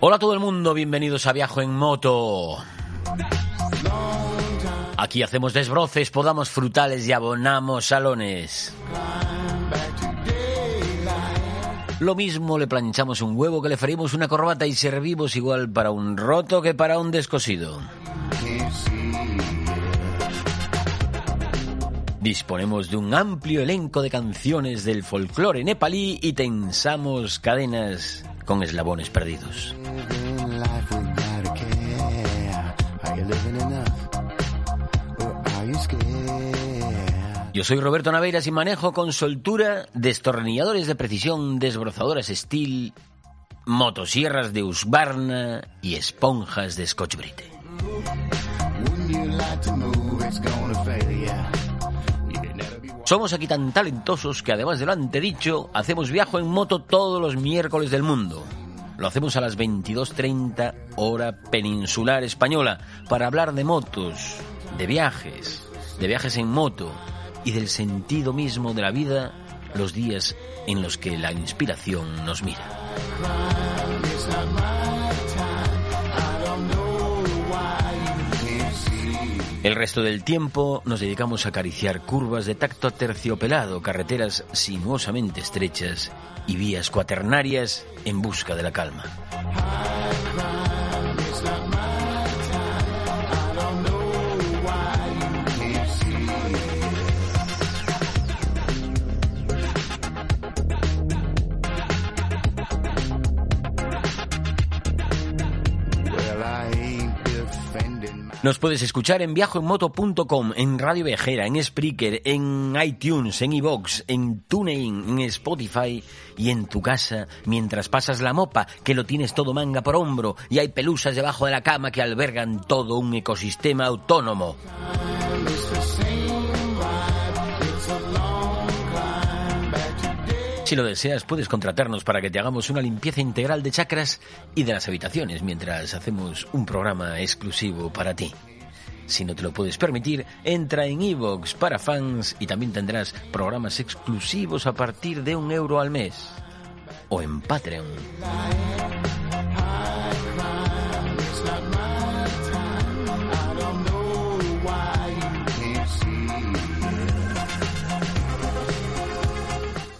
Hola a todo el mundo, bienvenidos a Viajo en Moto. Aquí hacemos desbroces, podamos frutales y abonamos salones. Lo mismo le planchamos un huevo que le freímos una corbata y servimos igual para un roto que para un descosido. Disponemos de un amplio elenco de canciones del folclore nepalí y tensamos cadenas con eslabones perdidos. Yo soy Roberto Naveiras y manejo con soltura destornilladores de precisión, desbrozadoras Steel, motosierras de Husqvarna y esponjas de Scotch Brite. Somos aquí tan talentosos que además de lo antedicho, hacemos viaje en moto todos los miércoles del mundo. Lo hacemos a las 22.30 hora peninsular española para hablar de motos, de viajes, de viajes en moto y del sentido mismo de la vida los días en los que la inspiración nos mira. El resto del tiempo nos dedicamos a acariciar curvas de tacto terciopelado, carreteras sinuosamente estrechas y vías cuaternarias en busca de la calma. Nos puedes escuchar en viajoenmoto.com, en Radio Viajera, en Spreaker, en iTunes, en iVoox, en TuneIn, en Spotify y en tu casa mientras pasas la mopa, que lo tienes todo manga por hombro y hay pelusas debajo de la cama que albergan todo un ecosistema autónomo. Si lo deseas, puedes contratarnos para que te hagamos una limpieza integral de chakras y de las habitaciones mientras hacemos un programa exclusivo para ti. Si no te lo puedes permitir, entra en iVoox para fans y también tendrás programas exclusivos a partir de un euro al mes. O en Patreon.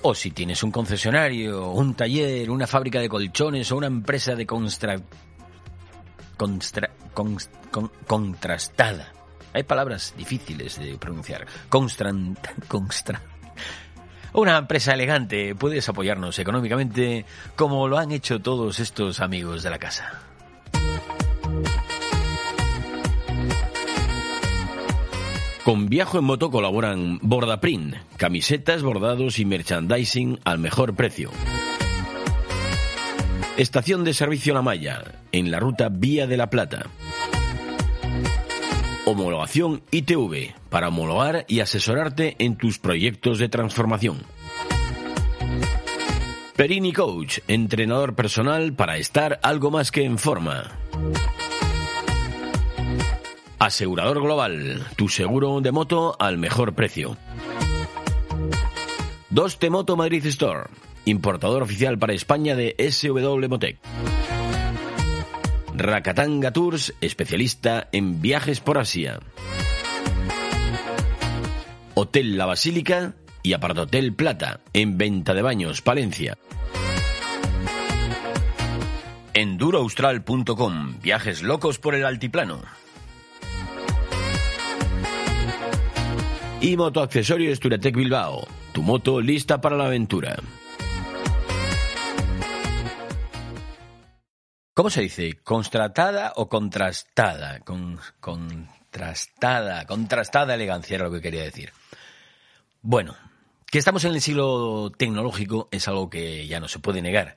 O si tienes un concesionario, un taller, una fábrica de colchones o una empresa de constra... constra- cons- con- contrastada. Hay palabras difíciles de pronunciar. Constran... constra... Una empresa elegante. Puedes apoyarnos económicamente como lo han hecho todos estos amigos de la casa. Con Viajo en Moto colaboran Bordaprint, camisetas, bordados y merchandising al mejor precio. Estación de servicio La Maya, en la ruta Vía de la Plata. Homologación ITV, para homologar y asesorarte en tus proyectos de transformación. Perini Coach, entrenador personal para estar algo más que en forma. Asegurador Global, tu seguro de moto al mejor precio. Dos T Moto Madrid Store, importador oficial para España de SW Motec. Rakatanga Tours, especialista en viajes por Asia. Hotel La Basílica y Apartotel Plata, en venta de baños, Palencia. Enduroaustral.com, viajes locos por el altiplano. Y Motoaccesorios Turatec Bilbao, tu moto lista para la aventura. ¿Cómo se dice? ¿Constratada o contrastada? Con, contrastada, contrastada elegancia era lo que quería decir. Bueno, que estamos en el siglo tecnológico es algo que ya no se puede negar.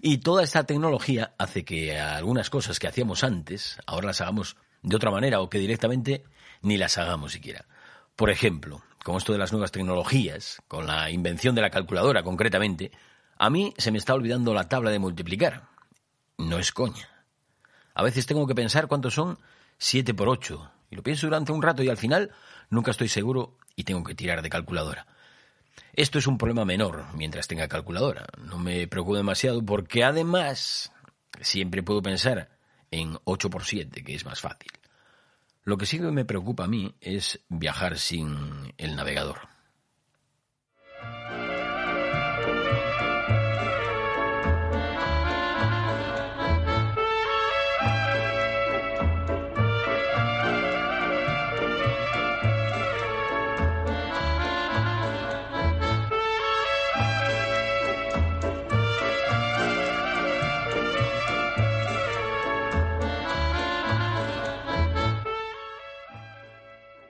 Y toda esta tecnología hace que algunas cosas que hacíamos antes, ahora las hagamos de otra manera o que directamente ni las hagamos siquiera. Por ejemplo, con esto de las nuevas tecnologías, con la invención de la calculadora concretamente, a mí se me está olvidando la tabla de multiplicar. no es coña. A veces tengo que pensar cuántos son 7 por 8. Y lo pienso durante un rato y al final nunca estoy seguro y tengo que tirar de calculadora. Esto es un problema menor mientras tenga calculadora. No me preocupo demasiado porque además siempre puedo pensar en 8 por 7, que es más fácil. Lo que sí que me preocupa a mí es viajar sin el navegador.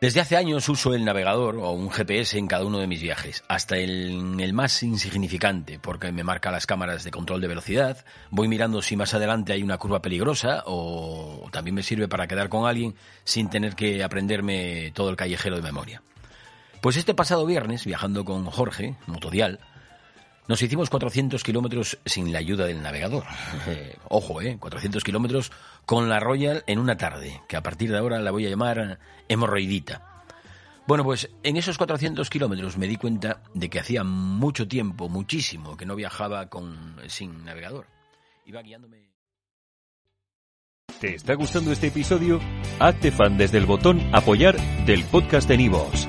Desde hace años uso el navegador o un GPS en cada uno de mis viajes, hasta el, el, más insignificante, porque me marca las cámaras de control de velocidad, voy mirando si más adelante hay una curva peligrosa o también me sirve para quedar con alguien sin tener que aprenderme todo el callejero de memoria. Pues este pasado viernes, viajando con Jorge, Motodial, nos hicimos 400 kilómetros sin la ayuda del navegador. ojo, ¿eh? 400 kilómetros con la Royal en una tarde, que a partir de ahora la voy a llamar hemorroidita. Bueno, pues en esos 400 kilómetros me di cuenta de que hacía mucho tiempo, muchísimo, que no viajaba con, sin navegador. Iba guiándome. ¿Te está gustando este episodio? Hazte fan desde el botón Apoyar del podcast de Nivos.